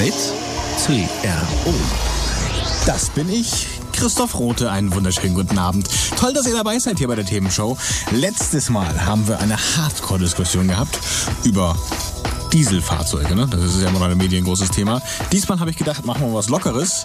Mit CRO. Das bin ich, Christoph Rote. Einen wunderschönen guten Abend. Toll, dass ihr dabei seid hier bei der Themenshow. Letztes Mal haben wir eine Hardcore-Diskussion gehabt über Dieselfahrzeuge. Ne? Das ist ja immer noch ein großes Thema. Diesmal habe ich gedacht, machen wir was Lockeres.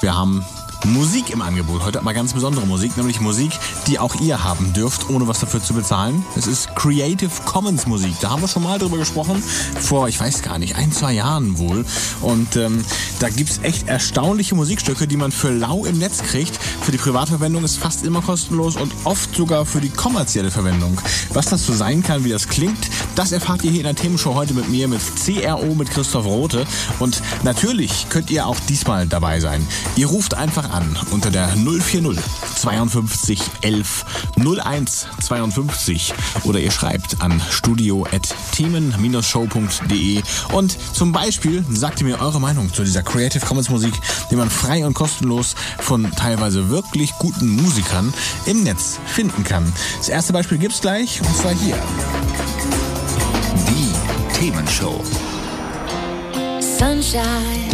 Wir haben Musik im Angebot. Heute mal ganz besondere Musik, nämlich Musik, die auch ihr haben dürft, ohne was dafür zu bezahlen. Es ist Creative Commons Musik. Da haben wir schon mal drüber gesprochen, vor, ich weiß gar nicht, ein, zwei Jahren wohl. Und ähm, da gibt's echt erstaunliche Musikstücke, die man für lau im Netz kriegt. Für die Privatverwendung ist fast immer kostenlos und oft sogar für die kommerzielle Verwendung. Was das so sein kann, wie das klingt, das erfahrt ihr hier in der Themenshow heute mit mir, mit CRO, mit Christoph Rote. Und natürlich könnt ihr auch diesmal dabei sein. Ihr ruft einfach an unter der 040 52 11 01 52 oder ihr schreibt an studio at themen-show.de und zum Beispiel sagt ihr mir eure Meinung zu dieser Creative Commons Musik, die man frei und kostenlos von teilweise wirklich guten Musikern im Netz finden kann. Das erste Beispiel gibt's gleich und zwar hier. Die Themenshow. Sunshine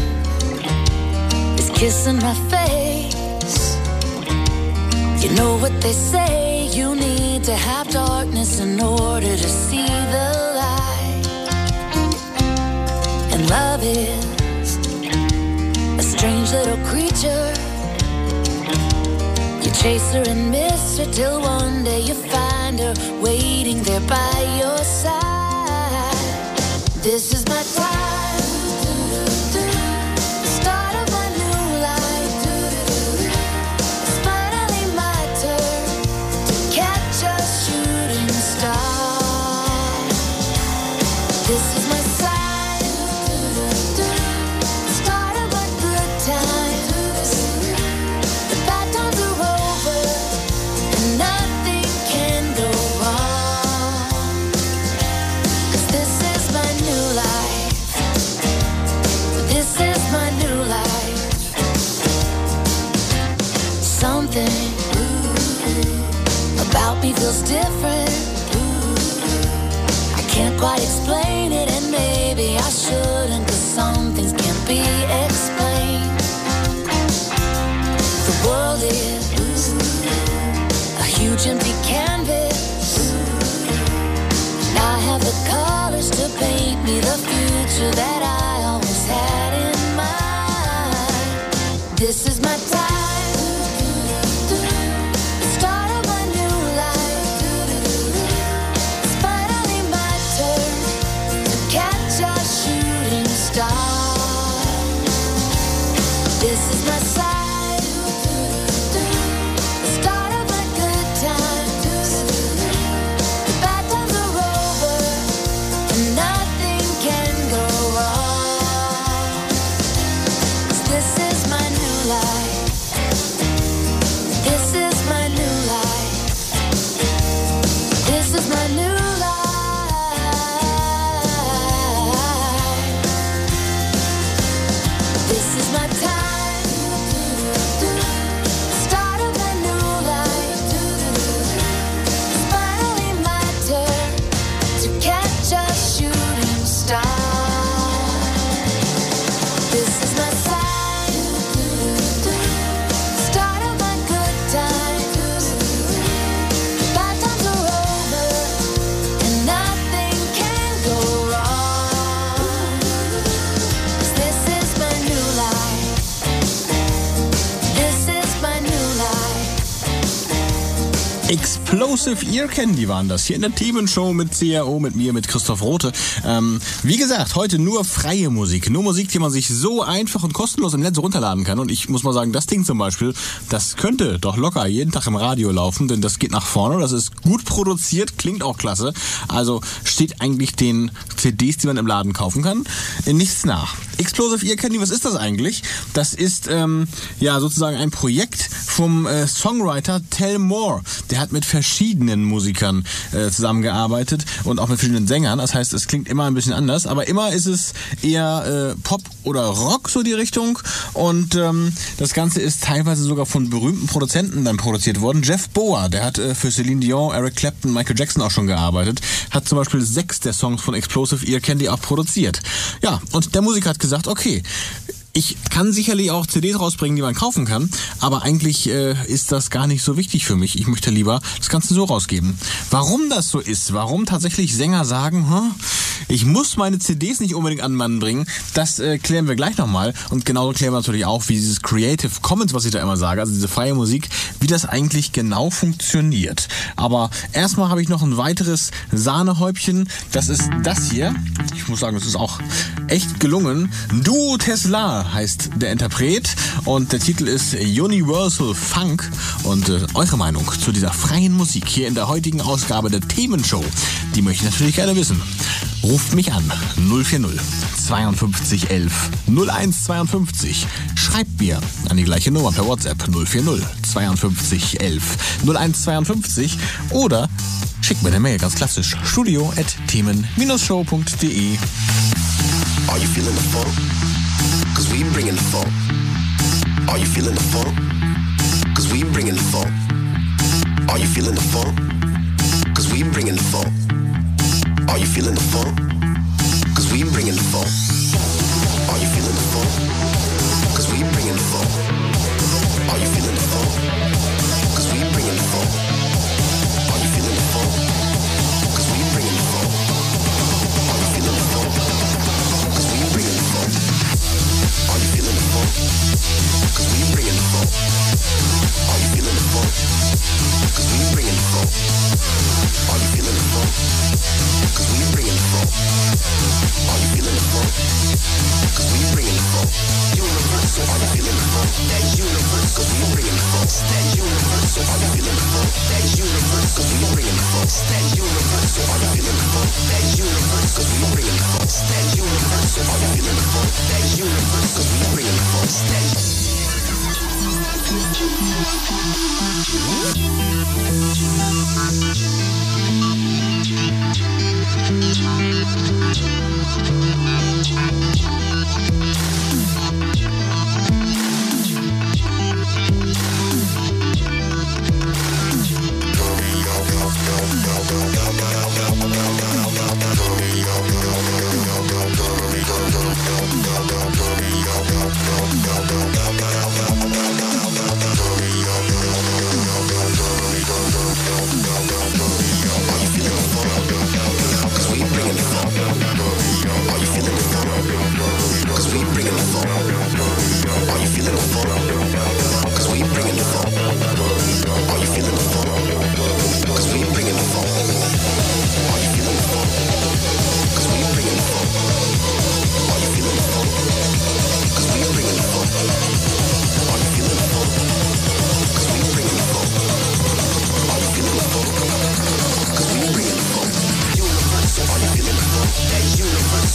is kissing my face. You know what they say, you need to have darkness in order to see the light. And love is a strange little creature. You chase her and miss her till one day you find her waiting there by your side. This is my time. Feels different. I can't quite explain it, and maybe I shouldn't, cause some things can't be explained. The world is a huge empty canvas. And I have the colors to paint me the future that Explosive Ear Candy waren das hier in der Themenshow mit CRO, mit mir, mit Christoph Rote. Ähm, wie gesagt, heute nur freie Musik. Nur Musik, die man sich so einfach und kostenlos im Netz runterladen kann. Und ich muss mal sagen, das Ding zum Beispiel, das könnte doch locker jeden Tag im Radio laufen, denn das geht nach vorne. Das ist gut produziert, klingt auch klasse. Also steht eigentlich den CDs, die man im Laden kaufen kann, in nichts nach. Explosive Ear Candy, was ist das eigentlich? Das ist ähm, ja sozusagen ein Projekt vom äh, Songwriter Tell Moore. Der hat mit verschiedenen Musikern äh, zusammengearbeitet und auch mit verschiedenen Sängern. Das heißt, es klingt immer ein bisschen anders, aber immer ist es eher äh, Pop oder Rock so die Richtung. Und ähm, das Ganze ist teilweise sogar von berühmten Produzenten dann produziert worden. Jeff Boa, der hat äh, für Celine Dion, Eric Clapton, Michael Jackson auch schon gearbeitet, hat zum Beispiel sechs der Songs von Explosive Ear Candy auch produziert. Ja, und der Musiker hat gesagt, okay, ich kann sicherlich auch CDs rausbringen, die man kaufen kann, aber eigentlich äh, ist das gar nicht so wichtig für mich. Ich möchte lieber das Ganze so rausgeben. Warum das so ist, warum tatsächlich Sänger sagen, hm, ich muss meine CDs nicht unbedingt an Mann bringen, das äh, klären wir gleich nochmal. Und genauso klären wir natürlich auch, wie dieses Creative Commons, was ich da immer sage, also diese freie Musik, wie das eigentlich genau funktioniert. Aber erstmal habe ich noch ein weiteres Sahnehäubchen. Das ist das hier. Ich muss sagen, es ist auch echt gelungen. Duo Tesla heißt der Interpret und der Titel ist Universal Funk. Und äh, eure Meinung zu dieser freien Musik hier in der heutigen Ausgabe der Themenshow, die möchte ich natürlich gerne wissen. Ruft mich an 040 52 11 01 52. Schreibt mir an die gleiche Nummer per WhatsApp 040 52 11 01 52 oder schickt mir eine Mail ganz klassisch studio at themen-show.de. Are you feeling the funk? Cause we bringing the funk. Are you feeling the funk? Cause we bringing the funk. Are you feeling the funk? Cause we bringing the funk. Are you feeling the funk? Cause we bringing the funk. Are you feeling Cause we bringing the funk. Are you feeling the funk? Cause we bringing the funk. Are you feeling the funk? Cause we bringing the funk. Are you feeling the? Cause we bringing the. Universal, That universal, cause we bringing the funk. That universal, are you feeling the funk? That universal, cause we bringing the funk. That universal, are you feeling the funk? That universal, cause we bringing the funk. That universal, are you feeling the funk? That universal, cause we bringing the funk. That Cause we bringing the funk. Are you Cause we bringing the funk.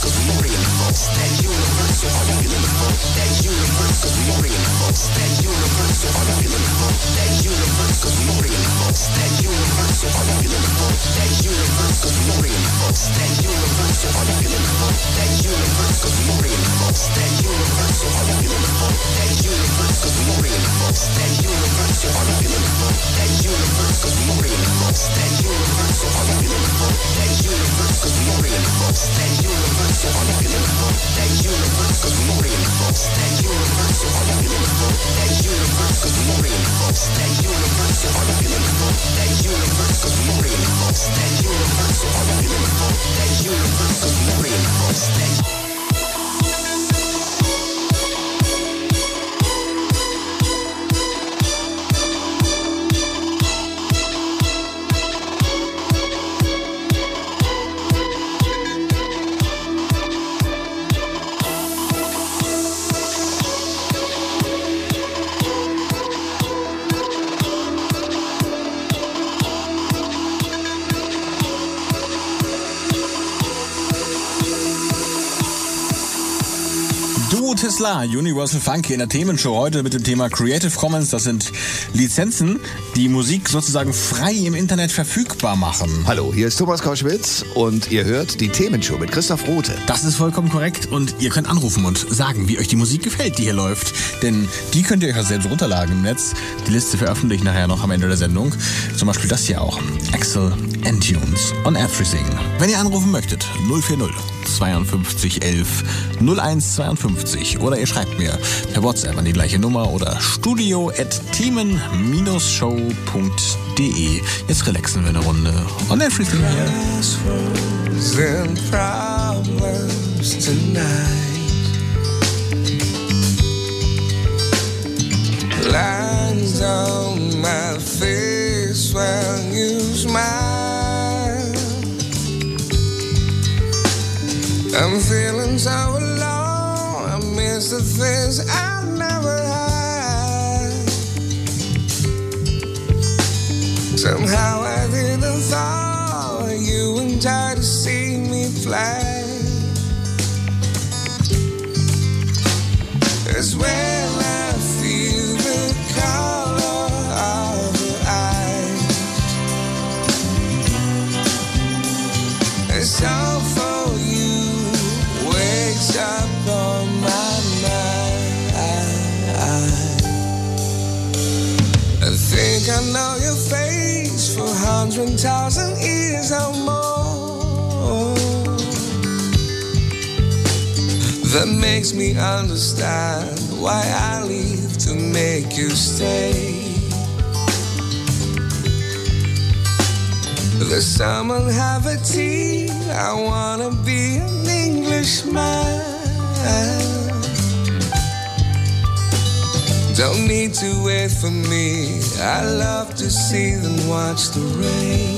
Cause we bringing the funk. That universal, are you feeling the funk? That universal, cause we bringing the funk. That universal, are you feeling the funk? That universal, cause we bringing the funk. That universal, are you feeling the funk? That universal, cause we bringing the funk. That universal, are you feeling the funk? That universal, cause we bringing the funk. That universal, are you feeling the funk? That universal, cause we bringing the funk. That universal, are you feeling the funk? That universal, cause Tesla, Universal Funky in der Themenshow heute mit dem Thema Creative Commons. Das sind Lizenzen, die Musik sozusagen frei im Internet verfügbar machen. Hallo, hier ist Thomas Koschwitz und ihr hört die Themenshow mit Christoph Rote. Das ist vollkommen korrekt und ihr könnt anrufen und sagen, wie euch die Musik gefällt, die hier läuft. Denn die könnt ihr euch ja selbst runterladen im Netz. Die Liste veröffentliche ich nachher noch am Ende der Sendung. Zum Beispiel das hier auch. Axel and Tunes on Everything. Wenn ihr anrufen möchtet, 040 52 11 01 52 oder ihr schreibt mir per WhatsApp an die gleiche Nummer oder studio at themen-show.de. Jetzt relaxen wir eine Runde on Everything tonight. Lines on my face when you smile. I'm feeling so alone. I miss the things I never had. Somehow I didn't thought you and I to see me fly. It's when hundred thousand years or more. That makes me understand why I leave to make you stay. The summer have a tea. I wanna be an Englishman. Don't need to wait for me. I love to see them watch the rain.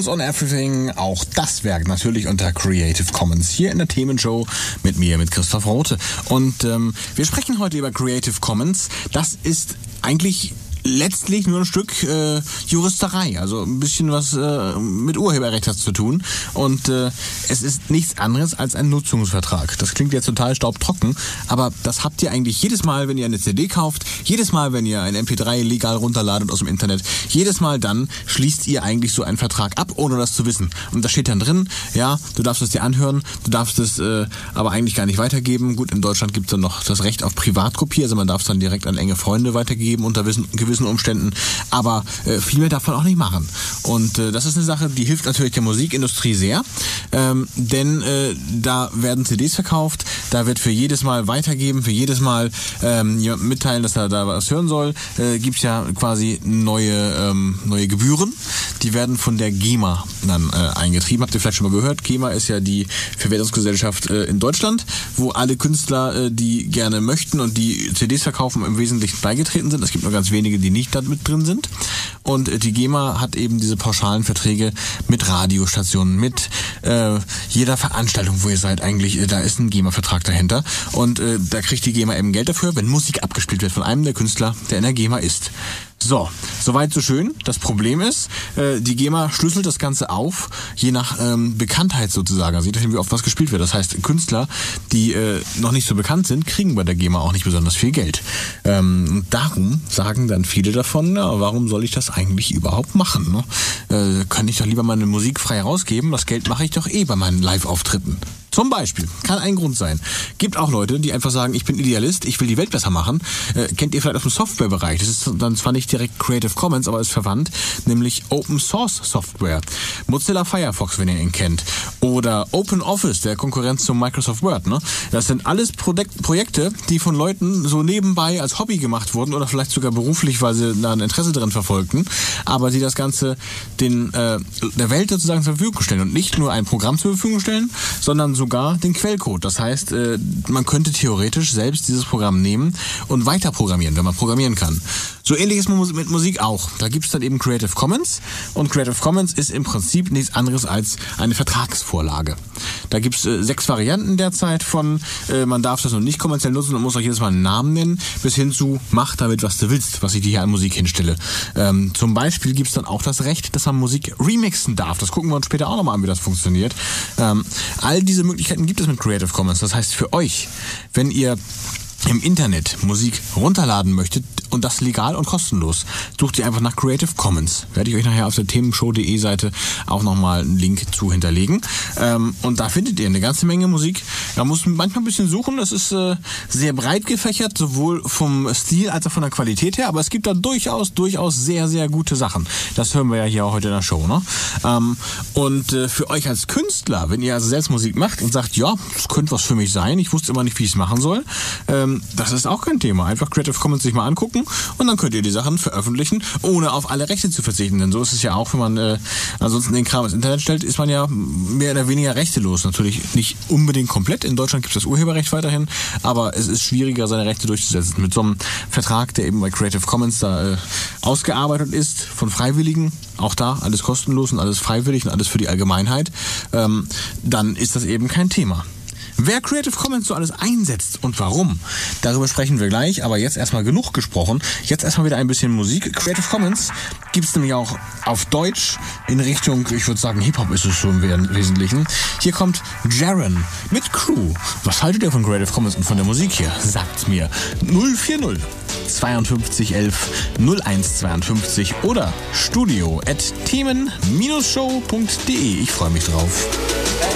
Tunes on Everything. Auch das Werk natürlich unter Creative Commons hier in der Themenshow mit mir, mit Christoph Rote. Und ähm, wir sprechen heute über Creative Commons. Das ist eigentlich letztlich nur ein Stück äh, Juristerei, also ein bisschen was äh, mit Urheberrecht hat zu tun. Und äh, es ist nichts anderes als ein Nutzungsvertrag. Das klingt jetzt total staubtrocken, aber das habt ihr eigentlich jedes Mal, wenn ihr eine CD kauft, jedes Mal, wenn ihr ein MP3 legal runterladet aus dem Internet, jedes Mal dann schließt ihr eigentlich so einen Vertrag ab, ohne das zu wissen. Und da steht dann drin, ja, du darfst es dir anhören, du darfst es äh, aber eigentlich gar nicht weitergeben. Gut, in Deutschland gibt es dann noch das Recht auf Privatkopie, also man darf es dann direkt an enge Freunde weitergeben unter gewissen, gewissen Umständen, aber äh, viel mehr darf man auch nicht machen. Und äh, das ist eine Sache, die hilft natürlich der Musikindustrie sehr, ähm, denn äh, da werden CDs verkauft, da wird für jedes Mal weitergeben, für jedes Mal ähm, mitteilen, dass er da was hören soll, äh, gibt's ja quasi neue, ähm, neue Gebühren. Die werden von der GEMA dann äh, eingetrieben. Habt ihr vielleicht schon mal gehört? GEMA ist ja die Verwertungsgesellschaft äh, in Deutschland, wo alle Künstler, äh, die gerne möchten und die CDs verkaufen, im Wesentlichen beigetreten sind. Es gibt nur ganz wenige, die nicht da mit drin sind. Und äh, die GEMA hat eben diese pauschalen Verträge mit Radiostationen, mit äh, jeder Veranstaltung, wo ihr seid eigentlich, äh, da ist ein GEMA-Vertrag dahinter. Und äh, da kriegt die GEMA eben Geld dafür, wenn Musik abgespielt wird von einem der Künstler, der in der GEMA ist. So, soweit so schön. Das Problem ist, äh, die GEMA schlüsselt das Ganze auf, je nach ähm, Bekanntheit sozusagen. Also je nachdem, wie oft was gespielt wird. Das heißt, Künstler, die äh, noch nicht so bekannt sind, kriegen bei der GEMA auch nicht besonders viel Geld. Ähm, und darum sagen dann viele davon, ja, warum soll ich das eigentlich überhaupt machen? Ne? Äh, kann ich doch lieber meine Musik frei rausgeben. Das Geld mache ich doch eh bei meinen Live-Auftritten. Zum Beispiel. Kann ein Grund sein. Gibt auch Leute, die einfach sagen, ich bin Idealist, ich will die Welt besser machen. Äh, kennt ihr vielleicht aus dem Softwarebereich. Das ist dann zwar nicht direkt Creative Commons, aber ist verwandt, nämlich Open Source Software. Mozilla Firefox, wenn ihr ihn kennt. Oder Open Office, der Konkurrenz zum Microsoft Word. Ne? Das sind alles Projek Projekte, die von Leuten so nebenbei als Hobby gemacht wurden oder vielleicht sogar beruflich, weil sie da ein Interesse drin verfolgten, aber die das Ganze den, äh, der Welt sozusagen zur Verfügung stellen und nicht nur ein Programm zur Verfügung stellen, sondern sogar den Quellcode. Das heißt, äh, man könnte theoretisch selbst dieses Programm nehmen und weiter programmieren, wenn man programmieren kann. So ähnlich ist mit Musik auch. Da gibt es dann eben Creative Commons und Creative Commons ist im Prinzip nichts anderes als eine Vertragsvorlage. Da gibt es äh, sechs Varianten derzeit von, äh, man darf das noch nicht kommerziell nutzen und muss auch jedes Mal einen Namen nennen, bis hin zu, mach damit, was du willst, was ich dir hier an Musik hinstelle. Ähm, zum Beispiel gibt es dann auch das Recht, dass man Musik remixen darf. Das gucken wir uns später auch nochmal an, wie das funktioniert. Ähm, all diese Möglichkeiten gibt es mit Creative Commons. Das heißt für euch, wenn ihr im Internet Musik runterladen möchtet und das legal und kostenlos, sucht ihr einfach nach Creative Commons. Werde ich euch nachher auf der themenshow.de Seite auch nochmal einen Link zu hinterlegen. Ähm, und da findet ihr eine ganze Menge Musik. Man muss manchmal ein bisschen suchen. Das ist äh, sehr breit gefächert, sowohl vom Stil als auch von der Qualität her. Aber es gibt da durchaus, durchaus sehr, sehr gute Sachen. Das hören wir ja hier auch heute in der Show. Ne? Ähm, und äh, für euch als Künstler, wenn ihr also selbst Musik macht und sagt, ja, das könnte was für mich sein, ich wusste immer nicht, wie ich es machen soll, ähm, das ist auch kein Thema. Einfach Creative Commons sich mal angucken und dann könnt ihr die Sachen veröffentlichen, ohne auf alle Rechte zu verzichten. Denn so ist es ja auch, wenn man äh, ansonsten den Kram ins Internet stellt, ist man ja mehr oder weniger rechtelos. Natürlich nicht unbedingt komplett. In Deutschland gibt es das Urheberrecht weiterhin, aber es ist schwieriger, seine Rechte durchzusetzen. Mit so einem Vertrag, der eben bei Creative Commons da äh, ausgearbeitet ist, von Freiwilligen, auch da alles kostenlos und alles freiwillig und alles für die Allgemeinheit, ähm, dann ist das eben kein Thema. Wer Creative Commons so alles einsetzt und warum, darüber sprechen wir gleich. Aber jetzt erstmal genug gesprochen. Jetzt erstmal wieder ein bisschen Musik. Creative Commons gibt es nämlich auch auf Deutsch in Richtung, ich würde sagen, Hip-Hop ist es so im Wesentlichen. Hier kommt Jaren mit Crew. Was haltet ihr von Creative Commons und von der Musik hier? Sagt's mir. 040 5211 0152 oder studio at themen-show.de. Ich freue mich drauf.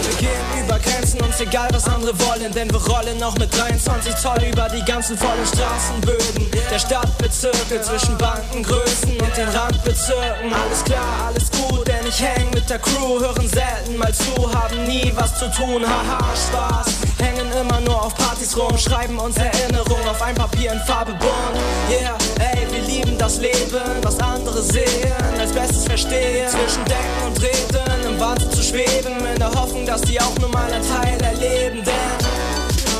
Wir gehen über Grenzen, uns egal was andere wollen, denn wir rollen auch mit 23 Zoll über die ganzen vollen Straßenböden der Stadtbezirke zwischen Bankengrößen und den Randbezirken. Alles klar, alles gut, denn ich häng mit der Crew, hören selten mal zu, haben nie was zu tun, haha, Spaß. Hängen immer nur auf Partys rum, schreiben uns Erinnerungen auf ein Papier in Farbe bunt. Yeah, ey, wir lieben das Leben, was andere sehen, als Bestes verstehen. Zwischen Decken und Treten, im Wahnsinn zu schweben, in der Hoffnung, dass die auch nur mal ein Teil erleben, denn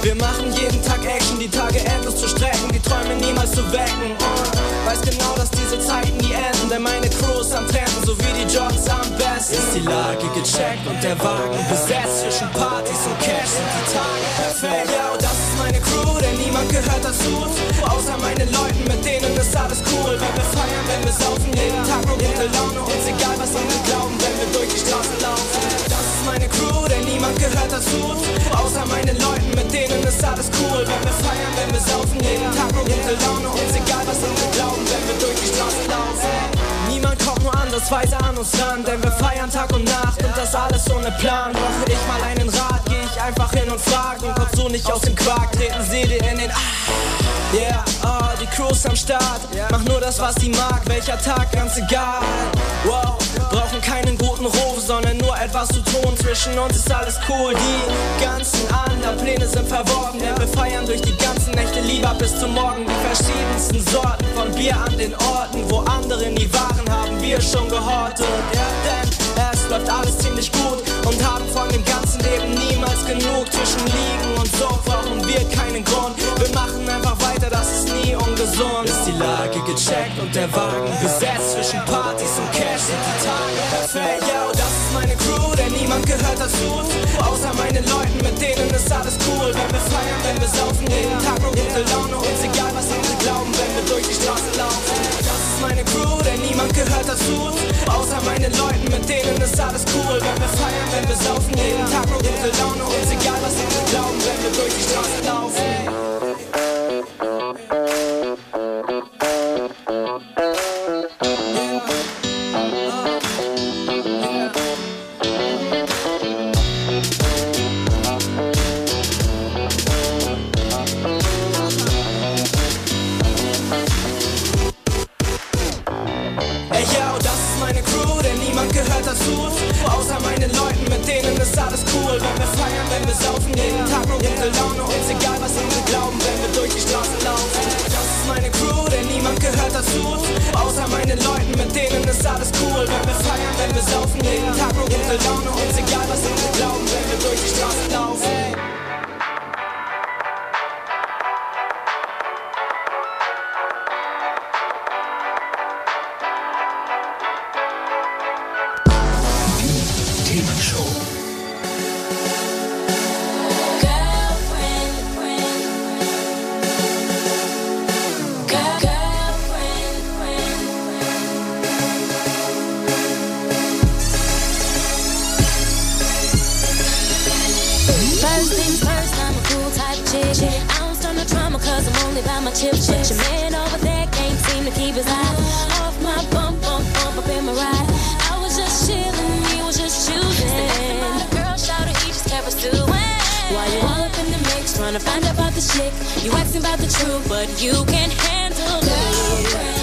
wir machen jeden Tag Action, die Tage endlos zu strecken, die Träume niemals zu wecken. Und weiß genau, dass diese Zeiten nie enden, denn meine Crew ist am Trenden, so wie die Jobs am besten. Ist die Lage gecheckt und der Wagen besetzt zwischen Partys und Cash sind die Tage perfekt. Ja, und das ist meine Crew, denn niemand gehört dazu, außer meinen Leuten, mit denen ist alles cool. Wenn wir feiern, wenn wir saufen, jeden Tag nur gute Laune, uns egal was andere glauben, meine Crew, denn niemand gehört dazu, außer meinen Leuten, mit denen ist alles cool. Wenn wir feiern, wenn wir saufen, jeden Tag nur gute Laune, uns egal was andere glauben, wenn wir durch die Straßen laufen. Niemand kommt nur anders ausnahmsweise an uns ran, denn wir feiern Tag und Nacht und das alles ohne Plan. Brauche ich mal einen Rat, geh ich einfach hin und frag und kommst du nicht aus dem Quark, treten sie dir in den Ah. Yeah, oh, die Crews am Start, mach nur das, was sie mag, welcher Tag, ganz egal. Wow, brauchen keinen guten Ruf, sondern nur etwas zu tun. Zwischen uns ist alles cool, die ganzen anderen Pläne sind verworfen, denn wir feiern durch die ganzen Nächte lieber bis zum Morgen. Die verschiedensten Sorten von Bier an den Orten, wo andere nie waren, haben wir schon gehortet. Denn es läuft alles ziemlich gut und haben von dem ganzen Leben niemals genug. Zwischen Liegen und so brauchen wir keinen Grund. Wir machen einfach weiter, das ist nie ungesund. Ist die Lage gecheckt und der Wagen besetzt. Zwischen Partys und Cash sind die Tage perfekt. Yo, das ist meine Crew, denn niemand gehört dazu. Außer meinen Leuten, mit denen ist alles cool. Wenn wir feiern, wenn wir saufen, jeden Tag nur gute Laune. Uns egal, was andere glauben, wenn wir durch die Straße laufen. Das ist meine Crew, denn niemand gehört dazu. Außer meinen Leuten, mit denen ist alles cool. Wenn wir feiern, wenn wir saufen, jeden Tag nur gute Laune. Uns egal, was andere glauben, wenn wir durch die Straße laufen. While you all up in the mix, trying to find out about the shit? You asking about the truth, but you can't handle it.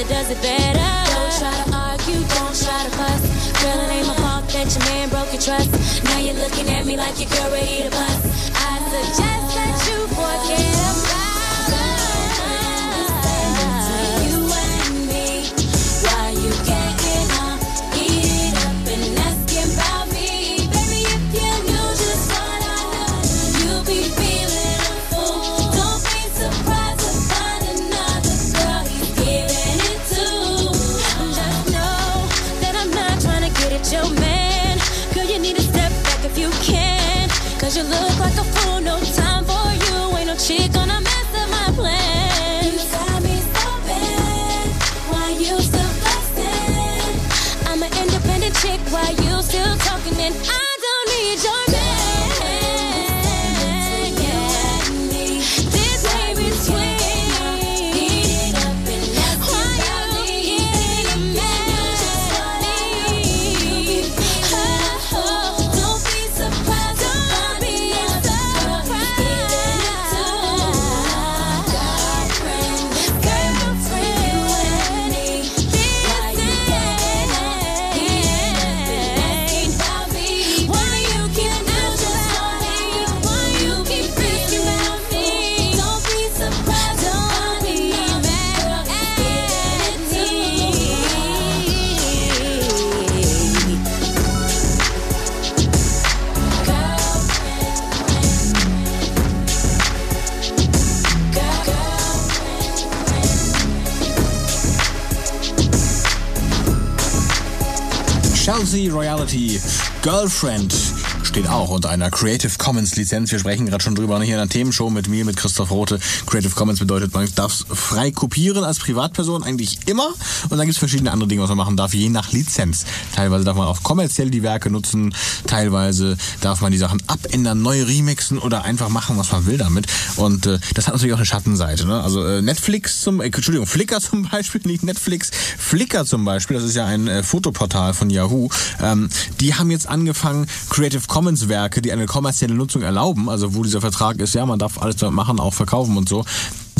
That does it better. Don't try to argue, don't try to fuss. Girl, it ain't my fault that your man broke your trust. Now you're looking at me like your girl ready to bust. Royalty Girlfriend steht auch unter einer Creative Commons Lizenz. Wir sprechen gerade schon drüber, hier in einer Themenshow mit mir, mit Christoph Rote. Creative Commons bedeutet, man darf frei kopieren als Privatperson eigentlich immer. Und dann gibt es verschiedene andere Dinge, was man machen darf, je nach Lizenz. Teilweise darf man auch kommerziell die Werke nutzen, teilweise darf man die Sachen abändern, neu remixen oder einfach machen, was man will damit. Und äh, das hat natürlich auch eine Schattenseite. Ne? Also äh, Netflix zum, äh, Entschuldigung, Flickr zum Beispiel, nicht Netflix, Flickr zum Beispiel, das ist ja ein äh, Fotoportal von Yahoo, ähm, die haben jetzt angefangen, Creative Commons Werke, die eine kommerzielle Nutzung erlauben, also wo dieser Vertrag ist, ja, man darf alles damit machen, auch verkaufen und so,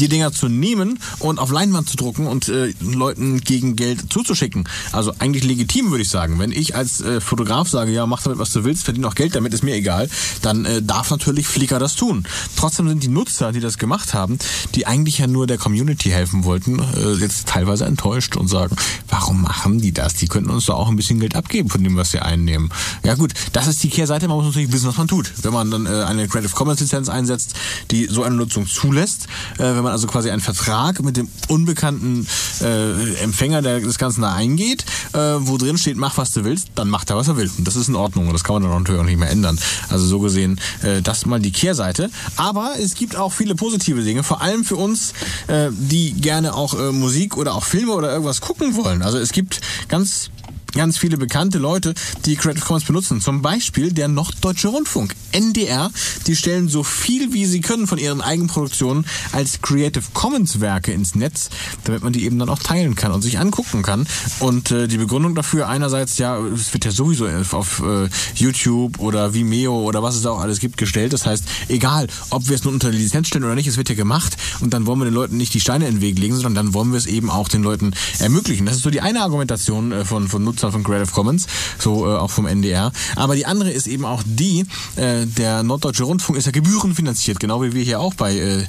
die Dinger zu nehmen und auf Leinwand zu drucken und äh, Leuten gegen Geld zuzuschicken. Also eigentlich legitim, würde ich sagen. Wenn ich als äh, Fotograf sage, ja, mach damit, was du willst, verdien auch Geld damit, ist mir egal, dann äh, darf natürlich Flickr das tun. Trotzdem sind die Nutzer, die das gemacht haben, die eigentlich ja nur der Community helfen wollten, äh, jetzt teilweise enttäuscht und sagen, warum machen die das? Die könnten uns doch auch ein bisschen Geld abgeben von dem, was sie einnehmen. Ja gut, das ist die Kehrseite, man muss natürlich wissen, was man tut. Wenn man dann äh, eine Creative Commons Lizenz einsetzt, die so eine Nutzung zulässt, äh, wenn man also quasi einen Vertrag mit dem unbekannten äh, Empfänger, der das Ganze da eingeht, äh, wo drin steht, mach was du willst, dann macht er, was er will. Und das ist in Ordnung und das kann man dann natürlich auch nicht mehr ändern. Also so gesehen, äh, das mal die Kehrseite. Aber es gibt auch viele positive Dinge, vor allem für uns, äh, die gerne auch äh, Musik oder auch Filme oder irgendwas gucken wollen. Also es gibt ganz ganz viele bekannte Leute, die Creative Commons benutzen. Zum Beispiel der Norddeutsche Rundfunk, NDR. Die stellen so viel wie sie können von ihren Eigenproduktionen als Creative Commons Werke ins Netz, damit man die eben dann auch teilen kann und sich angucken kann. Und äh, die Begründung dafür einerseits, ja, es wird ja sowieso auf äh, YouTube oder Vimeo oder was es auch alles gibt gestellt. Das heißt, egal, ob wir es nun unter die Lizenz stellen oder nicht, es wird ja gemacht und dann wollen wir den Leuten nicht die Steine in den Weg legen, sondern dann wollen wir es eben auch den Leuten ermöglichen. Das ist so die eine Argumentation äh, von, von Nutzern von Creative Commons, so äh, auch vom NDR. Aber die andere ist eben auch die, äh, der Norddeutsche Rundfunk ist ja gebührenfinanziert, genau wie wir hier auch bei äh,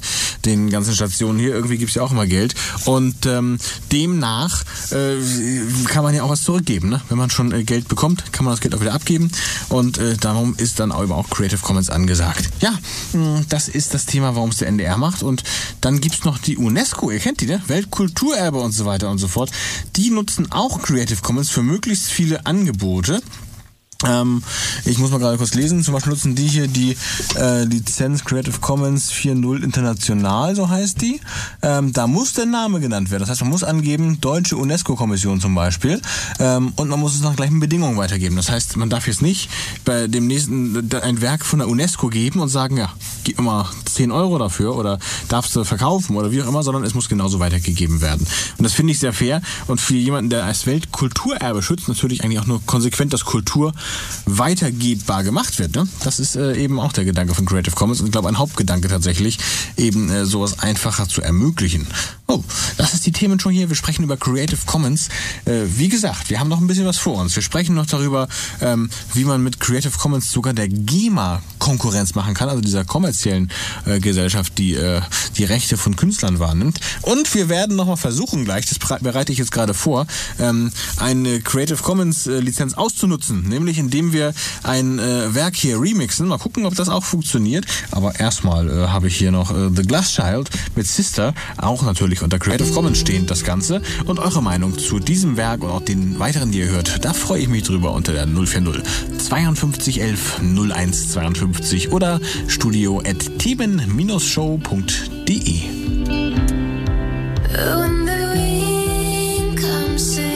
den ganzen Stationen hier. Irgendwie gibt's ja auch immer Geld. Und ähm, demnach äh, kann man ja auch was zurückgeben. Ne? Wenn man schon äh, Geld bekommt, kann man das Geld auch wieder abgeben. Und äh, darum ist dann auch eben auch Creative Commons angesagt. Ja, mh, das ist das Thema, warum es der NDR macht. Und dann gibt's noch die UNESCO, ihr kennt die, ne? Weltkulturerbe und so weiter und so fort. Die nutzen auch Creative Commons für möglichst viele Angebote. Ähm, ich muss mal gerade kurz lesen. Zum Beispiel nutzen die hier die äh, Lizenz Creative Commons 4.0 International, so heißt die. Ähm, da muss der Name genannt werden. Das heißt, man muss angeben, Deutsche UNESCO-Kommission zum Beispiel. Ähm, und man muss es nach gleichen Bedingungen weitergeben. Das heißt, man darf jetzt nicht bei dem nächsten ein Werk von der UNESCO geben und sagen, ja, gib mal 10 Euro dafür oder darfst du verkaufen oder wie auch immer, sondern es muss genauso weitergegeben werden. Und das finde ich sehr fair. Und für jemanden, der als Weltkulturerbe schützt, natürlich eigentlich auch nur konsequent, dass Kultur weitergebbar gemacht wird. Ne? Das ist äh, eben auch der Gedanke von Creative Commons und ich glaube ein Hauptgedanke tatsächlich, eben äh, sowas einfacher zu ermöglichen. Oh, das ist die Themen schon hier. Wir sprechen über Creative Commons. Äh, wie gesagt, wir haben noch ein bisschen was vor uns. Wir sprechen noch darüber, ähm, wie man mit Creative Commons sogar der GEMA Konkurrenz machen kann, also dieser kommerziellen äh, Gesellschaft, die äh, die Rechte von Künstlern wahrnimmt. Und wir werden nochmal versuchen gleich, das bereite ich jetzt gerade vor, ähm, eine Creative Commons äh, Lizenz auszunutzen, nämlich indem wir ein äh, Werk hier remixen. Mal gucken, ob das auch funktioniert. Aber erstmal äh, habe ich hier noch The Glass Child mit Sister, auch natürlich unter Creative Commons stehend das Ganze. Und eure Meinung zu diesem Werk und auch den weiteren, die ihr hört, da freue ich mich drüber unter der 040 5211 0152 oder studio at themen-show.de. When the wind comes in,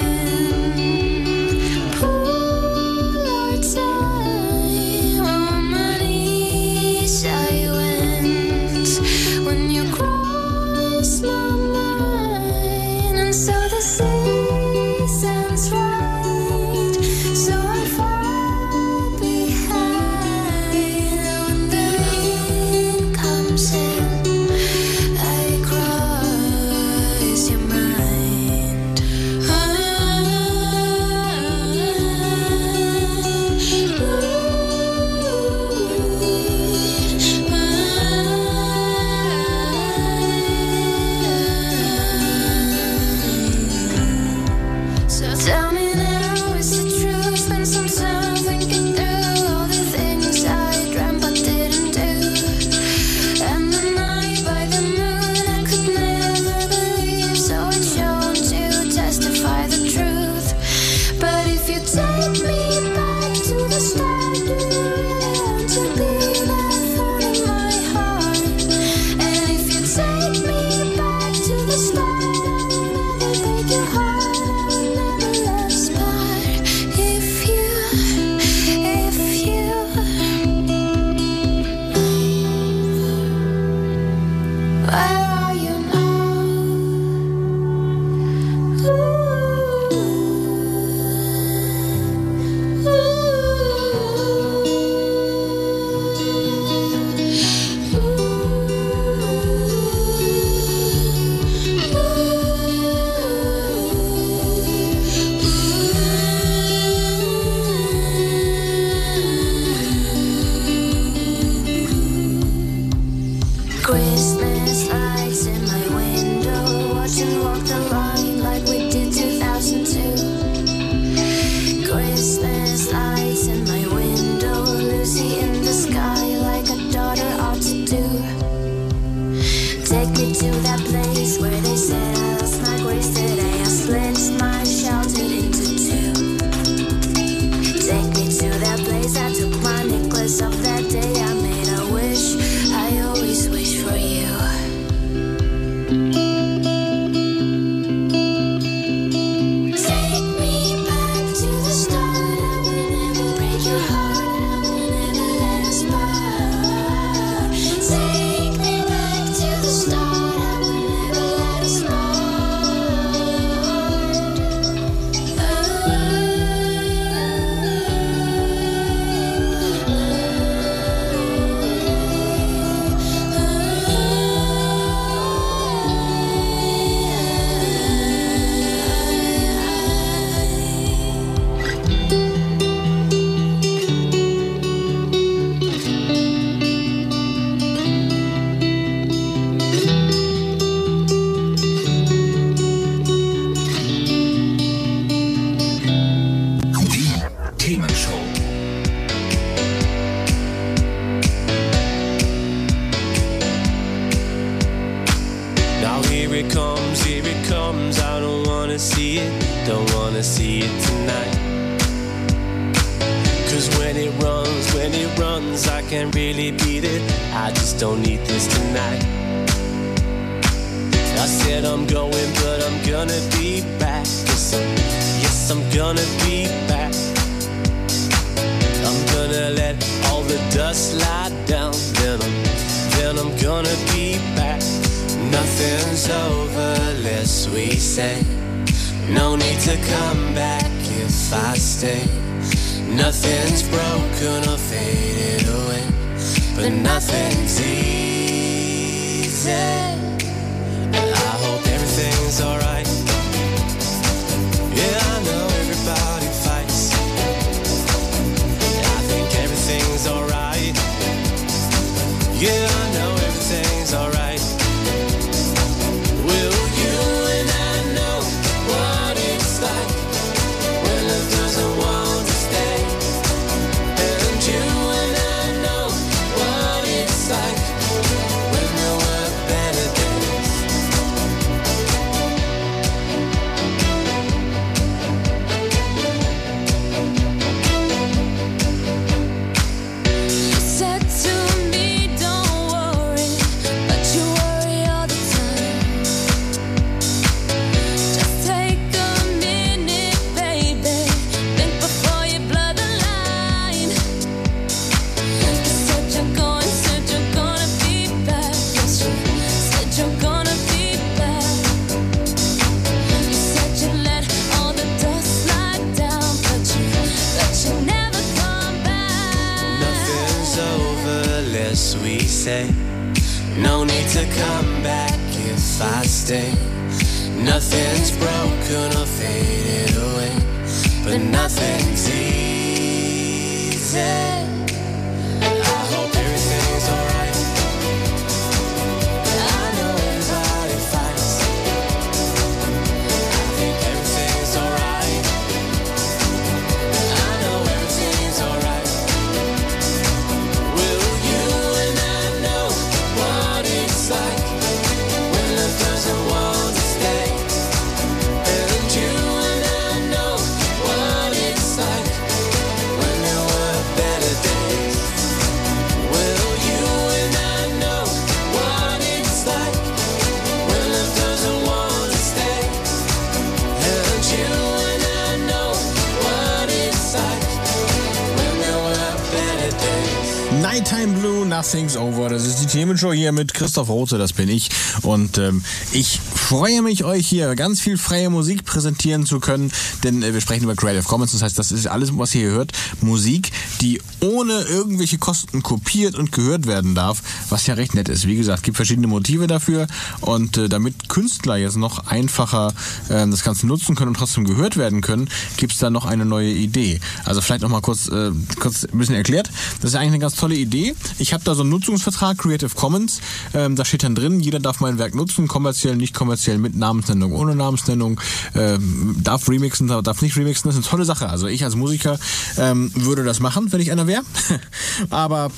Hemenshow hier mit Christoph Rote, das bin ich. Und ähm, ich freue mich, euch hier ganz viel freie Musik präsentieren zu können, denn äh, wir sprechen über Creative Commons. Das heißt, das ist alles, was ihr hier hört, Musik, die ohne irgendwelche Kosten kopiert und gehört werden darf, was ja recht nett ist. Wie gesagt, gibt verschiedene Motive dafür und äh, damit Künstler jetzt noch einfacher ähm, das Ganze nutzen können und trotzdem gehört werden können, gibt es da noch eine neue Idee. Also vielleicht nochmal kurz, äh, kurz ein bisschen erklärt. Das ist eigentlich eine ganz tolle Idee. Ich habe da so einen Nutzungsvertrag, Creative Commons, ähm, da steht dann drin, jeder darf mein Werk nutzen, kommerziell, nicht kommerziell mit Namensnennung, ohne Namensnennung, ähm, darf remixen, darf nicht remixen. Das ist eine tolle Sache. Also ich als Musiker ähm, würde das machen, wenn ich einer wäre. Aber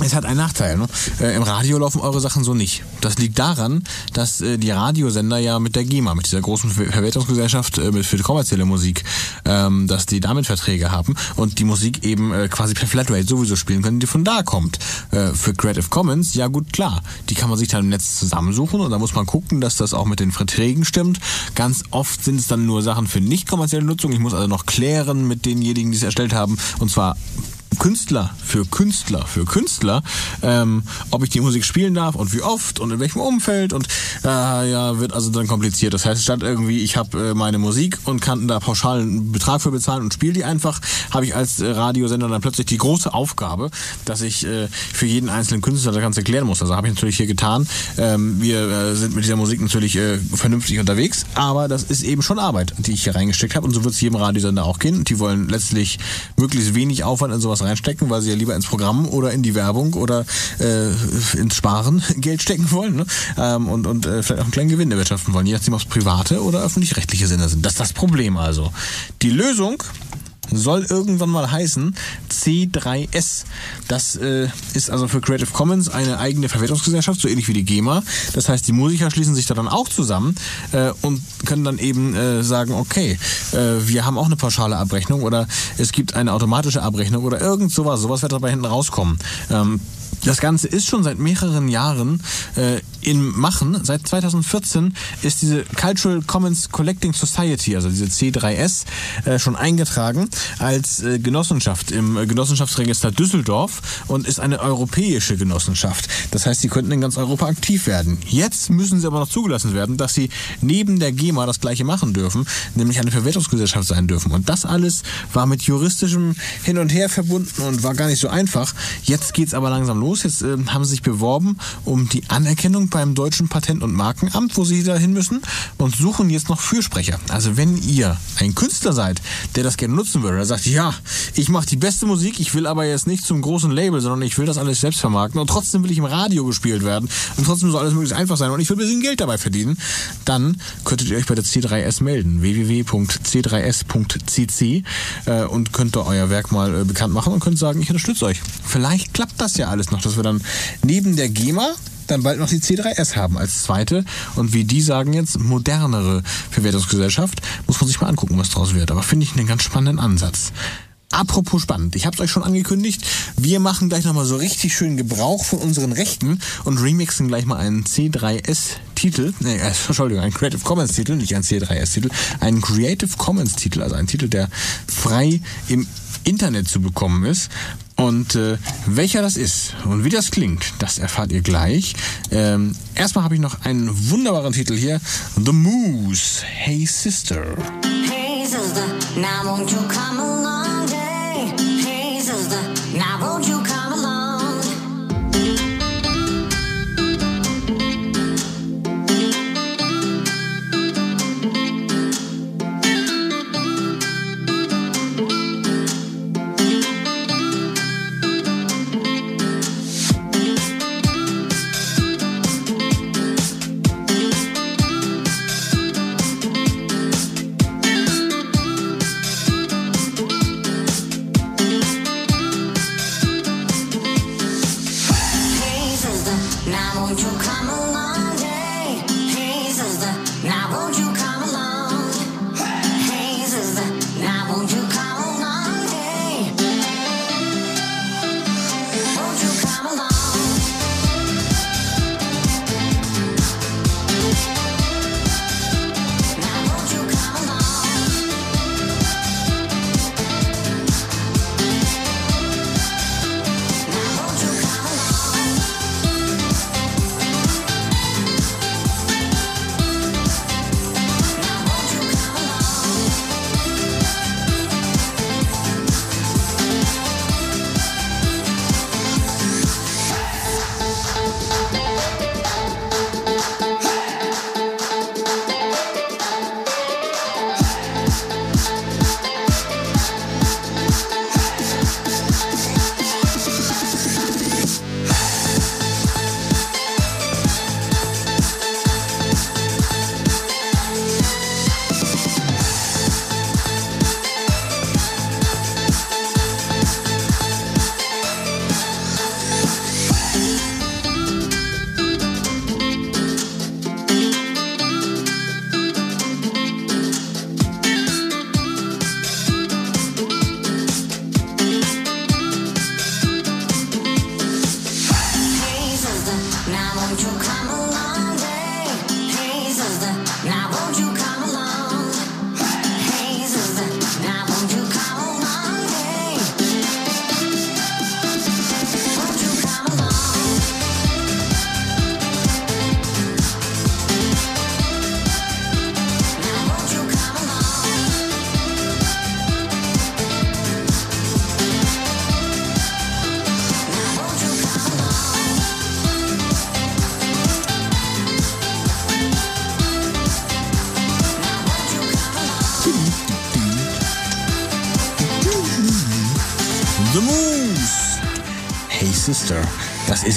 es hat einen Nachteil. Ne? Äh, Im Radio laufen eure Sachen so nicht. Das liegt daran, dass äh, die Radiosender ja mit der GEMA, mit dieser großen Ver Verwertungsgesellschaft äh, für die kommerzielle Musik, ähm, dass die damit Verträge haben und die Musik eben äh, quasi per Flatrate sowieso spielen können, die von da kommt. Äh, für Creative Commons, ja gut, klar. Die kann man sich dann im Netz zusammensuchen und da muss man gucken, dass das auch mit den Verträgen stimmt. Ganz oft sind es dann nur Sachen für nicht kommerzielle Nutzung. Ich muss also noch klären mit denjenigen, die es erstellt haben. Und zwar Künstler für Künstler für Künstler, ähm, ob ich die Musik spielen darf und wie oft und in welchem Umfeld und äh, ja, wird also dann kompliziert. Das heißt, statt irgendwie, ich habe äh, meine Musik und kann da pauschal einen Betrag für bezahlen und spiele die einfach, habe ich als äh, Radiosender dann plötzlich die große Aufgabe, dass ich äh, für jeden einzelnen Künstler das Ganze erklären muss. Also habe ich natürlich hier getan. Ähm, wir äh, sind mit dieser Musik natürlich äh, vernünftig unterwegs, aber das ist eben schon Arbeit, die ich hier reingesteckt habe und so wird es jedem Radiosender auch gehen. Die wollen letztlich möglichst wenig Aufwand in sowas reinstecken, weil sie ja lieber ins Programm oder in die Werbung oder äh, ins Sparen Geld stecken wollen ne? ähm, und, und äh, vielleicht auch einen kleinen Gewinn erwirtschaften wollen, je nachdem, ob es private oder öffentlich-rechtliche Sender sind. Das ist das Problem also. Die Lösung soll irgendwann mal heißen C3S. Das äh, ist also für Creative Commons eine eigene Verwertungsgesellschaft, so ähnlich wie die GEMA. Das heißt, die Musiker schließen sich da dann auch zusammen äh, und können dann eben äh, sagen, okay, äh, wir haben auch eine pauschale Abrechnung oder es gibt eine automatische Abrechnung oder irgend sowas. Sowas wird dabei hinten rauskommen. Ähm, das Ganze ist schon seit mehreren Jahren äh, in Machen. Seit 2014 ist diese Cultural Commons Collecting Society, also diese C3S, äh, schon eingetragen als äh, Genossenschaft im äh, Genossenschaftsregister Düsseldorf und ist eine europäische Genossenschaft. Das heißt, sie könnten in ganz Europa aktiv werden. Jetzt müssen sie aber noch zugelassen werden, dass sie neben der GEMA das gleiche machen dürfen, nämlich eine Verwertungsgesellschaft sein dürfen. Und das alles war mit juristischem Hin und Her verbunden und war gar nicht so einfach. Jetzt geht's aber langsam los. Jetzt äh, haben sie sich beworben um die Anerkennung beim deutschen Patent- und Markenamt, wo sie da hin müssen und suchen jetzt noch Fürsprecher. Also wenn ihr ein Künstler seid, der das gerne nutzen würde, der sagt, ja, ich mache die beste Musik, ich will aber jetzt nicht zum großen Label, sondern ich will das alles selbst vermarkten und trotzdem will ich im Radio gespielt werden und trotzdem soll alles möglichst einfach sein und ich will ein bisschen Geld dabei verdienen, dann könntet ihr euch bei der C3S melden. www.c3s.cc äh, und könnt da euer Werk mal äh, bekannt machen und könnt sagen, ich unterstütze euch. Vielleicht klappt das ja alles noch, dass wir dann neben der GEMA dann bald noch die C3S haben als zweite. Und wie die sagen jetzt, modernere Verwertungsgesellschaft, muss man sich mal angucken, was draus wird. Aber finde ich einen ganz spannenden Ansatz. Apropos spannend, ich habe es euch schon angekündigt, wir machen gleich nochmal so richtig schön Gebrauch von unseren Rechten und remixen gleich mal einen C3S-Titel, nee, äh, Entschuldigung, einen Creative Commons-Titel, nicht einen C3S-Titel, einen Creative Commons-Titel, also einen Titel, der frei im Internet zu bekommen ist. Und äh, welcher das ist und wie das klingt, das erfahrt ihr gleich. Ähm, erstmal habe ich noch einen wunderbaren Titel hier, The Moose, Hey Sister. Hey sister, now won't you come along?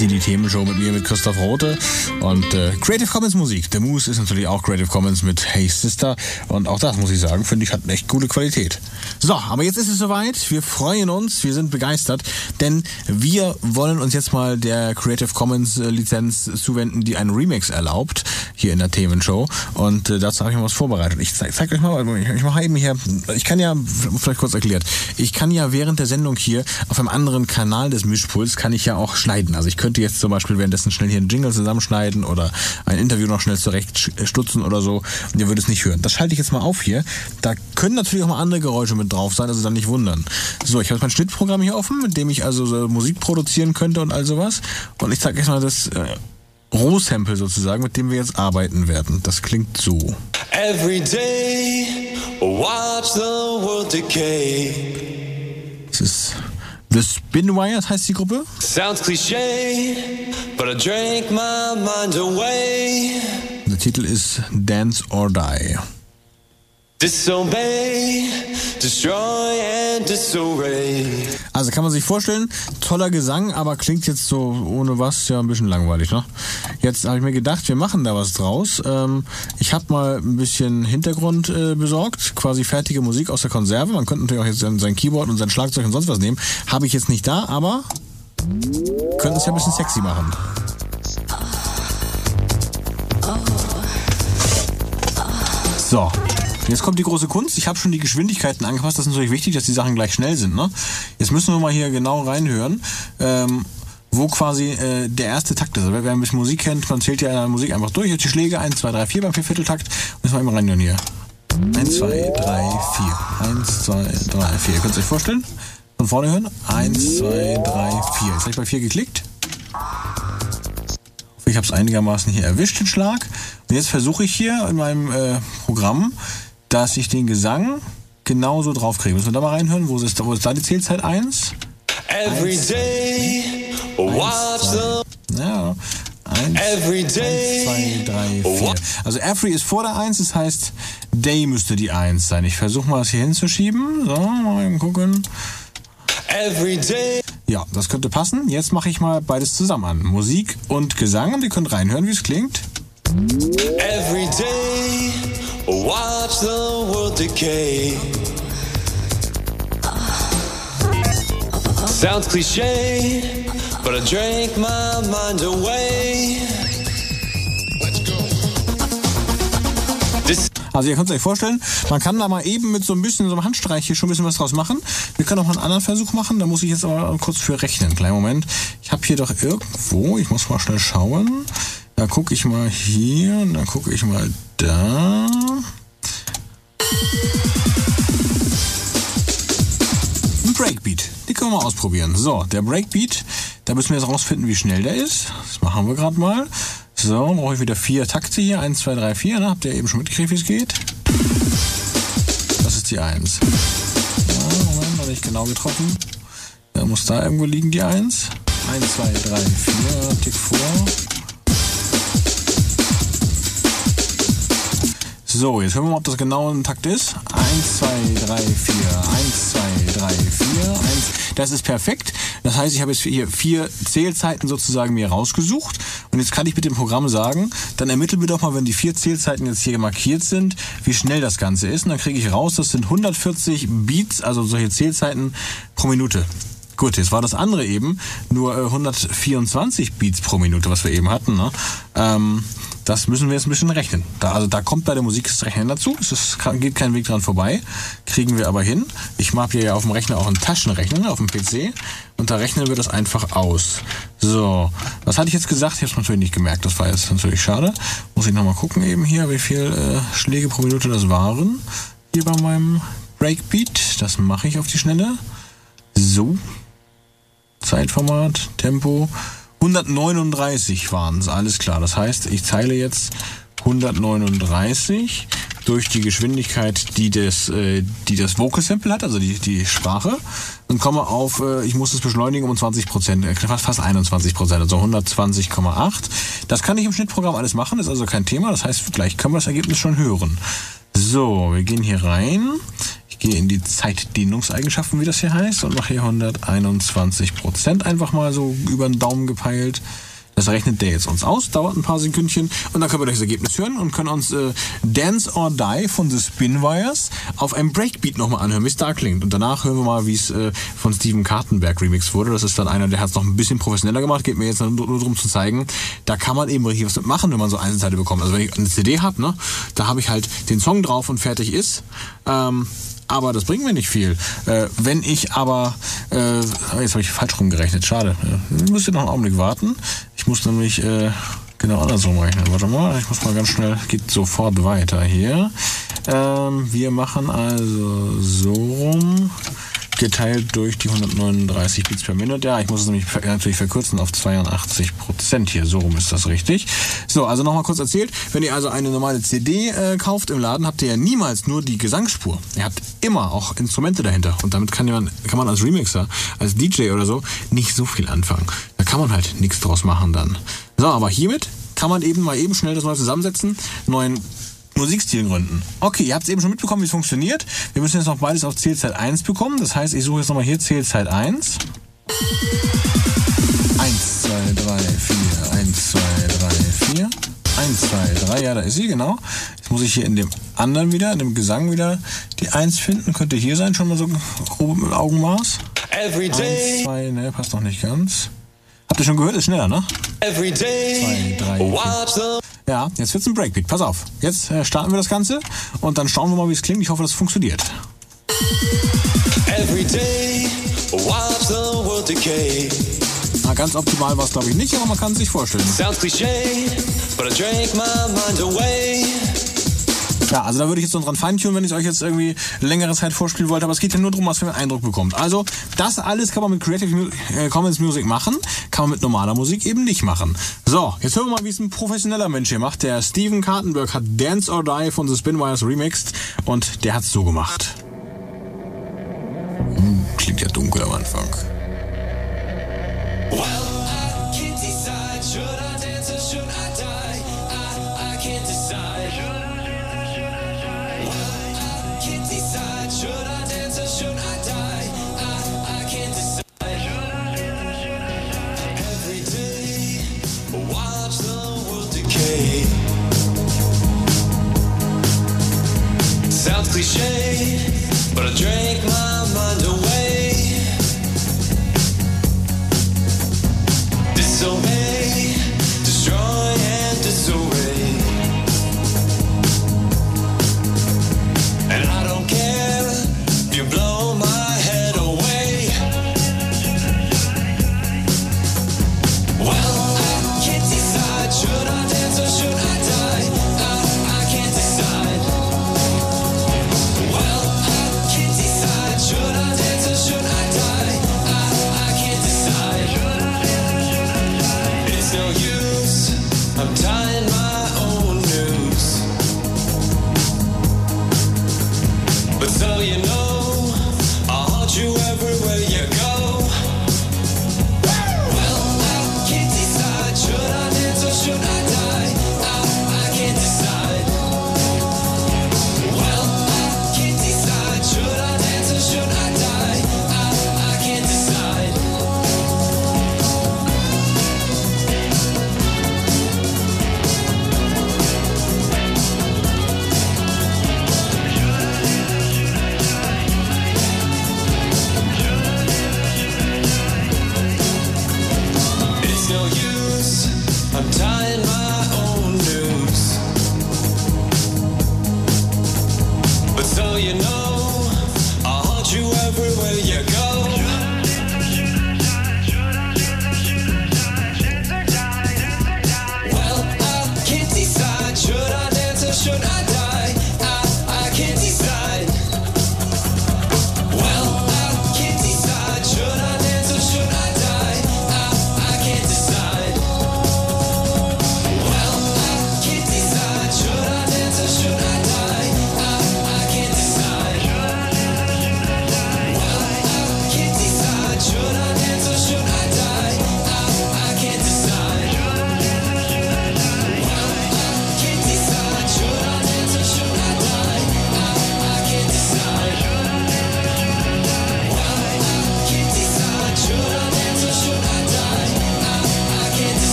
Sie, die Themenshow mit mir, mit Christoph Rote. Und äh, Creative Commons Musik. Der Moose ist natürlich auch Creative Commons mit Hey Sister. Und auch das, muss ich sagen, finde ich, hat eine echt gute Qualität. So, aber jetzt ist es soweit. Wir freuen uns, wir sind begeistert, denn wir wollen uns jetzt mal der Creative Commons äh, Lizenz zuwenden, die einen Remix erlaubt, hier in der Themenshow. Und äh, dazu habe ich mal was vorbereitet. Ich zeig, zeig euch mal, ich, ich mache eben hier, ich kann ja, vielleicht kurz erklärt, ich kann ja während der Sendung hier auf einem anderen Kanal des Mischpuls, kann ich ja auch schneiden. Also ich könnte jetzt zum Beispiel währenddessen schnell hier einen Jingle zusammenschneiden oder ein Interview noch schnell zurechtstutzen oder so und ihr würdet es nicht hören. Das schalte ich jetzt mal auf hier. Da können natürlich auch mal andere Geräusche mit drauf sein, also dann nicht wundern. So, ich habe jetzt mein Schnittprogramm hier offen, mit dem ich also so Musik produzieren könnte und all sowas. Und ich zeige euch mal das äh, Rohsample sozusagen, mit dem wir jetzt arbeiten werden. Das klingt so. Every day, watch the world decay. Das ist The Spinwires heißt die Gruppe. Sounds cliche, but I drank my mind away. Der Titel ist Dance or Die. Disobey. Also kann man sich vorstellen, toller Gesang, aber klingt jetzt so ohne was ja ein bisschen langweilig. Ne? Jetzt habe ich mir gedacht, wir machen da was draus. Ähm, ich habe mal ein bisschen Hintergrund äh, besorgt, quasi fertige Musik aus der Konserve. Man könnte natürlich auch jetzt sein Keyboard und sein Schlagzeug und sonst was nehmen. Habe ich jetzt nicht da, aber könnte es ja ein bisschen sexy machen. So, jetzt kommt die große Kunst. Ich habe schon die Geschwindigkeiten angepasst. Das ist natürlich wichtig, dass die Sachen gleich schnell sind. Ne? Jetzt müssen wir mal hier genau reinhören, ähm, wo quasi äh, der erste Takt ist. Wer ein bisschen Musik kennt, man zählt ja in der Musik einfach durch. Jetzt die Schläge 1, 2, 3, 4 beim Viervierteltakt. Müssen wir immer reinhören hier. 1, 2, 3, 4. 1, 2, 3, 4. Ihr könnt es euch vorstellen. Von vorne hören. 1, 2, 3, 4. Jetzt habe ich bei 4 geklickt. Ich habe es einigermaßen hier erwischt, den Schlag. Und jetzt versuche ich hier in meinem äh, Programm, dass ich den Gesang genauso draufkriege. Müssen wir da mal reinhören? Wo ist, wo ist da die Zählzeit 1? Every day, watch the. Ja. 1, Every 2, day. 3, 4. Also every ist vor der 1, das heißt day müsste die 1 sein. Ich versuche mal das hier hinzuschieben. So, mal eben gucken. Every day. Ja, das könnte passen. Jetzt mache ich mal beides zusammen an. Musik und Gesang und ihr könnt reinhören, wie es klingt. Every day, watch the world decay. Sounds cliche, but I drank my mind away. Also ihr könnt es euch vorstellen, man kann da mal eben mit so ein bisschen so einem Handstreich hier schon ein bisschen was draus machen. Wir können auch mal einen anderen Versuch machen, da muss ich jetzt aber kurz für rechnen. Kleinen Moment. Ich habe hier doch irgendwo, ich muss mal schnell schauen. Da gucke ich mal hier, und dann gucke ich mal da. Ein Breakbeat. Die können wir mal ausprobieren. So, der Breakbeat, da müssen wir jetzt rausfinden, wie schnell der ist. Das machen wir gerade mal. So, brauche ich wieder vier Takte hier. Eins, zwei, drei, vier. Ne? Habt ihr eben schon mitgekriegt, wie es geht? Das ist die Eins. Ja, Moment, habe ich genau getroffen. Da muss da irgendwo liegen, die Eins. Eins, zwei, drei, vier. Tick vor. So, jetzt hören wir mal, ob das genau ein Takt ist. 1, 2, 3, 4, 1, 2, 3, 4, 1. Das ist perfekt. Das heißt, ich habe jetzt hier vier Zählzeiten sozusagen mir rausgesucht. Und jetzt kann ich mit dem Programm sagen, dann ermittel mir doch mal, wenn die vier Zählzeiten jetzt hier markiert sind, wie schnell das Ganze ist. Und dann kriege ich raus, das sind 140 Beats, also solche Zählzeiten pro Minute. Gut, jetzt war das andere eben nur äh, 124 Beats pro Minute, was wir eben hatten. Ne? Ähm, das müssen wir jetzt ein bisschen rechnen. Da, also da kommt bei der Musik das Rechnen dazu. Es ist, geht kein Weg dran vorbei. Kriegen wir aber hin. Ich habe hier ja auf dem Rechner auch einen Taschenrechner, auf dem PC. Und da rechnen wir das einfach aus. So, was hatte ich jetzt gesagt? Ich habe es natürlich nicht gemerkt. Das war jetzt natürlich schade. Muss ich nochmal gucken eben hier, wie viel äh, Schläge pro Minute das waren. Hier bei meinem Breakbeat. Das mache ich auf die Schnelle. So, Zeitformat, Tempo. 139 waren es, alles klar. Das heißt, ich teile jetzt 139 durch die Geschwindigkeit, die das, äh, die das Vocal Sample hat, also die, die Sprache, und komme auf, äh, ich muss es beschleunigen um 20 Prozent, äh, fast, fast 21 Prozent, also 120,8. Das kann ich im Schnittprogramm alles machen, ist also kein Thema. Das heißt, gleich können wir das Ergebnis schon hören. So, wir gehen hier rein. Gehe in die Zeitdehnungseigenschaften, wie das hier heißt, und mache hier 121 Prozent einfach mal so über den Daumen gepeilt. Das rechnet der jetzt uns aus, dauert ein paar Sekündchen und dann können wir das Ergebnis hören und können uns äh, Dance or Die von The Spinwires auf einem Breakbeat nochmal anhören, wie es da klingt. Und danach hören wir mal, wie es äh, von Steven Kartenberg remixed wurde. Das ist dann einer, der hat es noch ein bisschen professioneller gemacht, geht mir jetzt nur, nur darum zu zeigen, da kann man eben richtig was mit machen, wenn man so Einzelteile bekommt. Also wenn ich eine CD habe, ne, da habe ich halt den Song drauf und fertig ist. Ähm, aber das bringt mir nicht viel. Äh, wenn ich aber, äh, jetzt habe ich falsch rumgerechnet, schade. Äh, müsst ihr noch einen Augenblick warten. Ich muss nämlich äh, genau andersrum rechnen. Warte mal, ich muss mal ganz schnell, geht sofort weiter hier. Ähm, wir machen also so rum geteilt durch die 139 Beats per Minute. Ja, ich muss es nämlich natürlich verkürzen auf 82 Prozent hier. So rum ist das richtig. So, also nochmal kurz erzählt. Wenn ihr also eine normale CD äh, kauft im Laden, habt ihr ja niemals nur die Gesangsspur. Ihr habt immer auch Instrumente dahinter. Und damit kann man, kann man als Remixer, als DJ oder so nicht so viel anfangen. Da kann man halt nichts draus machen dann. So, aber hiermit kann man eben mal eben schnell das neu zusammensetzen, neuen Musikstilgründen. Okay, ihr habt es eben schon mitbekommen, wie es funktioniert. Wir müssen jetzt noch beides auf Zählzeit 1 bekommen. Das heißt, ich suche jetzt nochmal hier Zählzeit 1. 1, 2, 3, 4, 1, 2, 3, 4. 1, 2, 3, ja, da ist sie, genau. Jetzt muss ich hier in dem anderen wieder, in dem Gesang wieder die 1 finden. Könnte hier sein, schon mal so grob mit Augenmaß. 1, 2, ne, passt noch nicht ganz. Habt ihr schon gehört, ist schneller, ne? Every 2, 3, 4. Ja, jetzt wird's ein Breakbeat. Pass auf. Jetzt äh, starten wir das Ganze und dann schauen wir mal, wie es klingt. Ich hoffe, das funktioniert. every day, watch the world decay. Na, ganz optimal war es, glaube ich, nicht, aber man kann es sich vorstellen. Sounds cliche, but I drank my mind away. Ja, also da würde ich jetzt noch dran feintunen, wenn ich euch jetzt irgendwie längere Zeit vorspielen wollte. Aber es geht ja nur darum, was für einen Eindruck bekommt. Also, das alles kann man mit Creative äh, Commons Music machen, kann man mit normaler Musik eben nicht machen. So, jetzt hören wir mal, wie es ein professioneller Mensch hier macht. Der Steven Kartenberg hat Dance or Die von The Spinwires remixed und der hat's so gemacht. Hm, klingt ja dunkel am Anfang. Well, cliche,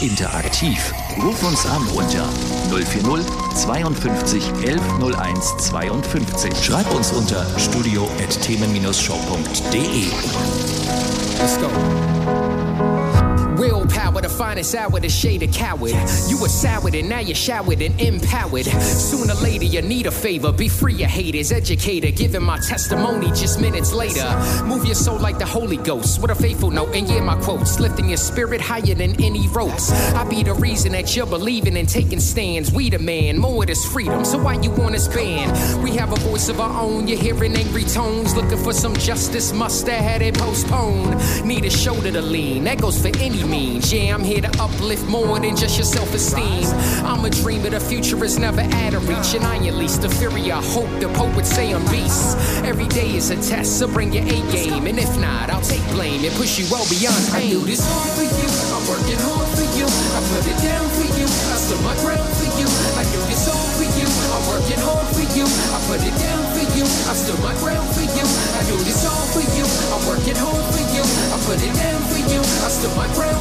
Interaktiv. Ruf uns an unter 040 52 1101 52. Schreib uns unter studio.themen-show.de. Let's go. Finest hour, the shade a coward. You were soured and now you're showered and empowered. Sooner or later, you need a favor. Be free of haters, educator. Giving my testimony just minutes later. Move your soul like the Holy Ghost with a faithful note. And yeah, my quotes. Lifting your spirit higher than any ropes. I be the reason that you're believing and taking stands. We demand more of this freedom. So why you want us banned? We have a voice of our own. You're hearing angry tones. Looking for some justice. Must have had it postponed. Need a shoulder to lean. That goes for any means. Yeah, I'm here to uplift more than just your self esteem. I'm a dreamer. The future is never out of reach. And I at least the fury I hope the poets say I'm beast. Every day is a test. So bring your A game. And if not, I'll take blame and push you well beyond pain. I do this all for you. I'm working hard for you. I put it down for you. I stood my ground for you. I do this all for you. I'm working hard for you. I put it down for you. I stood my ground for you. I do this all for you. I'm working hard for you. I put it down for you. I stood my ground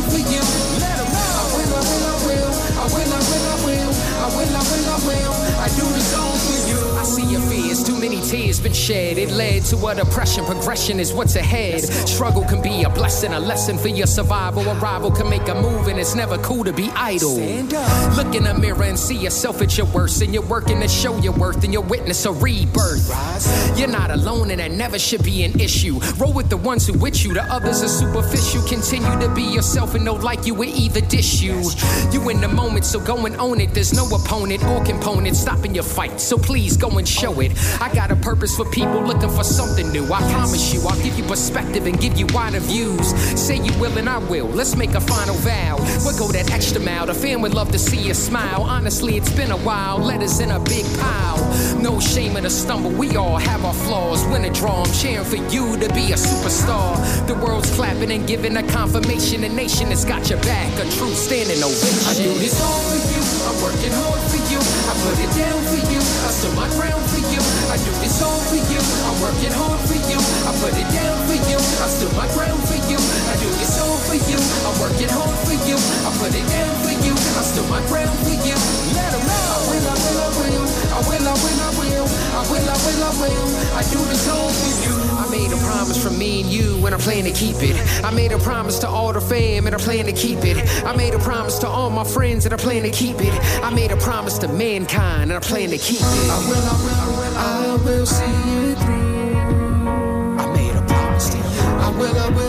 tears been shed. It led to a depression. Progression is what's ahead. Struggle can be a blessing, a lesson for your survival. A rival can make a move, and it's never cool to be idle. Look in the mirror and see yourself at your worst. And you're working to show your worth, and you're witness a rebirth. You're not alone, and that never should be an issue. Roll with the ones who with you, the others are superficial. Continue to be yourself, and no like you will either dish you. You in the moment, so go and own it. There's no opponent or component stopping your fight. So please go and show it. I got a purpose for people looking for something new. I promise you, I'll give you perspective and give you wider views. Say you will and I will. Let's make a final vow. We'll go that extra mile. The fan would love to see you smile. Honestly, it's been a while. Letters in a big pile. No shame in a stumble. We all have our flaws. Win a draw. I'm cheering for you to be a superstar. The world's clapping and giving a confirmation. The nation has got your back. A true standing ovation. I do this all for you. I'm working hard for you. I put it down for you. I stood my ground this all for you. I'm working hard for you. I put it down for you. I stood my ground for you. I do this all for you. I'm working hard for you. I put it down for you. I stood my ground for you. Let 'em know. I will, I will, I will. I will, I will, I will. I will, I will, I will. I do this all for you. I made a promise from me and you, and I plan to keep it. I made a promise to all the fam, and I plan to keep it. I made a promise to all my friends, and I plan to keep it. I made a promise to mankind, and I plan to keep it. I will, I will, I will, I will see it through. I made a promise to you. I will, I will,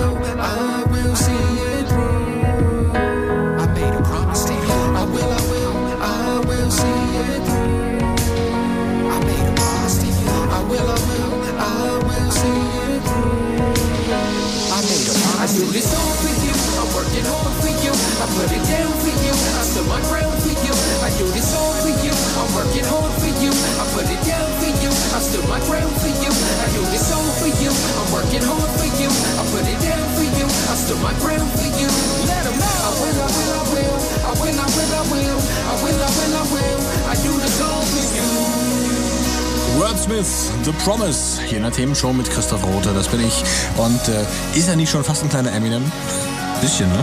Promise, hier in der Themenshow mit Christoph Rote, das bin ich. Und äh, ist er nicht schon fast ein kleiner Eminem? Bisschen, ne?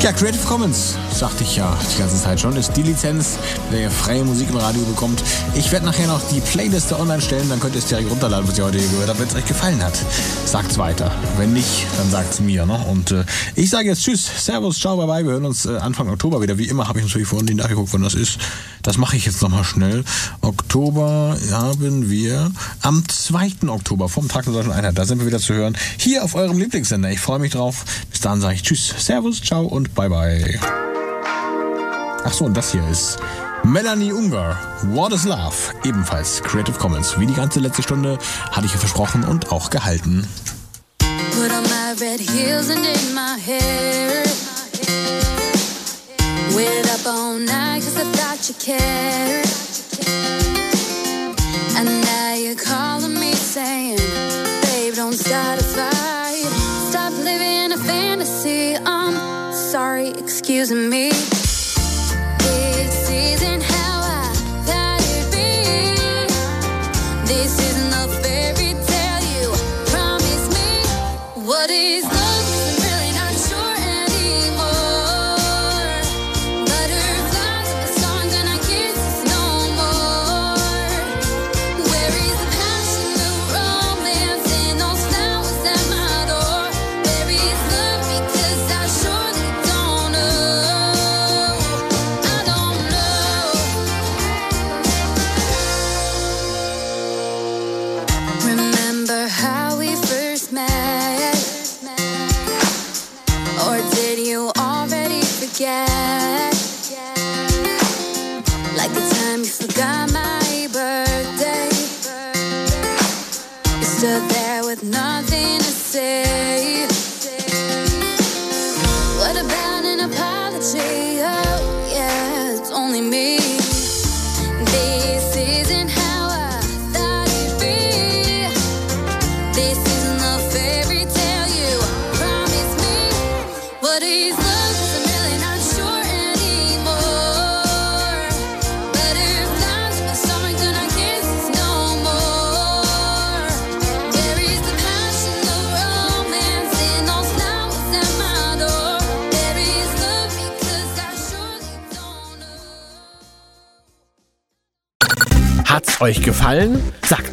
Ja, Creative Commons, sagte ich ja die ganze Zeit schon, ist die Lizenz, mit der ihr freie Musik im Radio bekommt. Ich werde nachher noch die Playliste online stellen, dann könnt ihr es direkt runterladen, was ihr heute hier gehört habt, wenn es euch gefallen hat. Sagt's weiter. Wenn nicht, dann sagt's mir. Ne? Und äh, ich sage jetzt Tschüss, Servus, ciao, bye bye. Wir hören uns äh, Anfang Oktober wieder. Wie immer habe ich natürlich vorhin nachgeguckt, wann das ist. Das mache ich jetzt nochmal schnell. Oktober haben wir am 2. Oktober vom Tag der Deutschen Einheit. Da sind wir wieder zu hören. Hier auf eurem Lieblingssender. Ich freue mich drauf. Bis dann sage ich Tschüss, Servus, ciao und bye bye. Ach so, und das hier ist Melanie Unger, What is Love, ebenfalls Creative Commons. Wie die ganze letzte Stunde hatte ich ja versprochen und auch gehalten. Put on my red heels and in my hair. Waited up all night cause I thought you cared. And now you're calling me saying, Babe, don't start a fight. Stop living a fantasy. I'm sorry, excuse me.